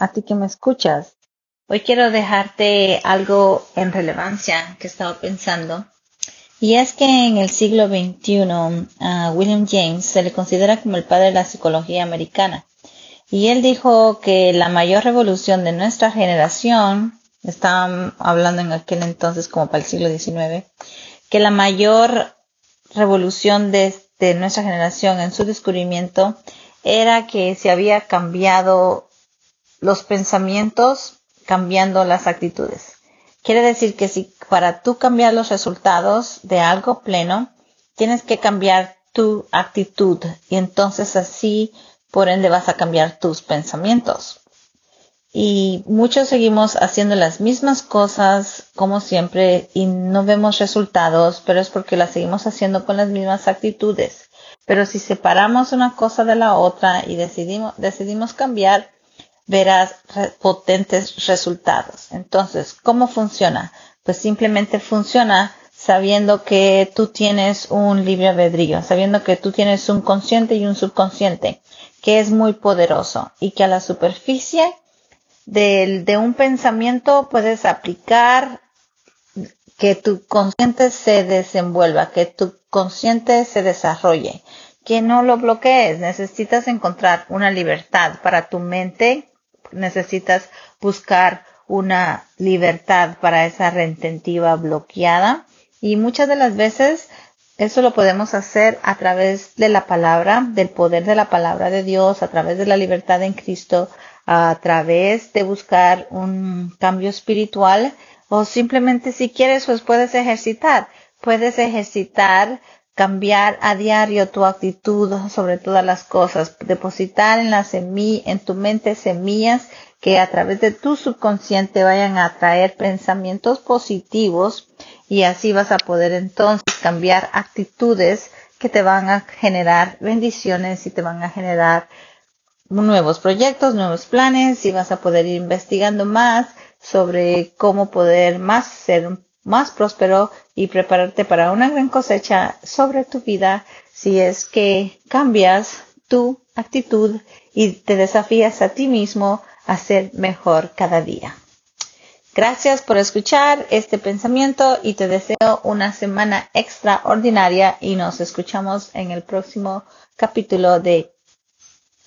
a ti que me escuchas. Hoy quiero dejarte algo en relevancia que estaba pensando. Y es que en el siglo XXI a William James se le considera como el padre de la psicología americana. Y él dijo que la mayor revolución de nuestra generación, estaban hablando en aquel entonces como para el siglo XIX, que la mayor revolución de, de nuestra generación en su descubrimiento era que se había cambiado los pensamientos cambiando las actitudes. Quiere decir que si para tú cambiar los resultados de algo pleno, tienes que cambiar tu actitud y entonces así por ende vas a cambiar tus pensamientos. Y muchos seguimos haciendo las mismas cosas como siempre y no vemos resultados, pero es porque las seguimos haciendo con las mismas actitudes. Pero si separamos una cosa de la otra y decidimos, decidimos cambiar, verás potentes resultados. Entonces, ¿cómo funciona? Pues simplemente funciona sabiendo que tú tienes un libre albedrío, sabiendo que tú tienes un consciente y un subconsciente, que es muy poderoso y que a la superficie de, de un pensamiento puedes aplicar que tu consciente se desenvuelva, que tu consciente se desarrolle, que no lo bloquees. Necesitas encontrar una libertad para tu mente, necesitas buscar una libertad para esa retentiva bloqueada y muchas de las veces eso lo podemos hacer a través de la palabra, del poder de la palabra de Dios, a través de la libertad en Cristo, a través de buscar un cambio espiritual o simplemente si quieres, pues puedes ejercitar. Puedes ejercitar, cambiar a diario tu actitud sobre todas las cosas, depositar en la semilla, en tu mente semillas que a través de tu subconsciente vayan a traer pensamientos positivos y así vas a poder entonces cambiar actitudes que te van a generar bendiciones y te van a generar nuevos proyectos, nuevos planes y vas a poder ir investigando más sobre cómo poder más ser más próspero y prepararte para una gran cosecha sobre tu vida si es que cambias tu actitud y te desafías a ti mismo a ser mejor cada día. Gracias por escuchar este pensamiento y te deseo una semana extraordinaria y nos escuchamos en el próximo capítulo de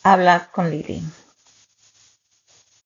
Habla con Lili.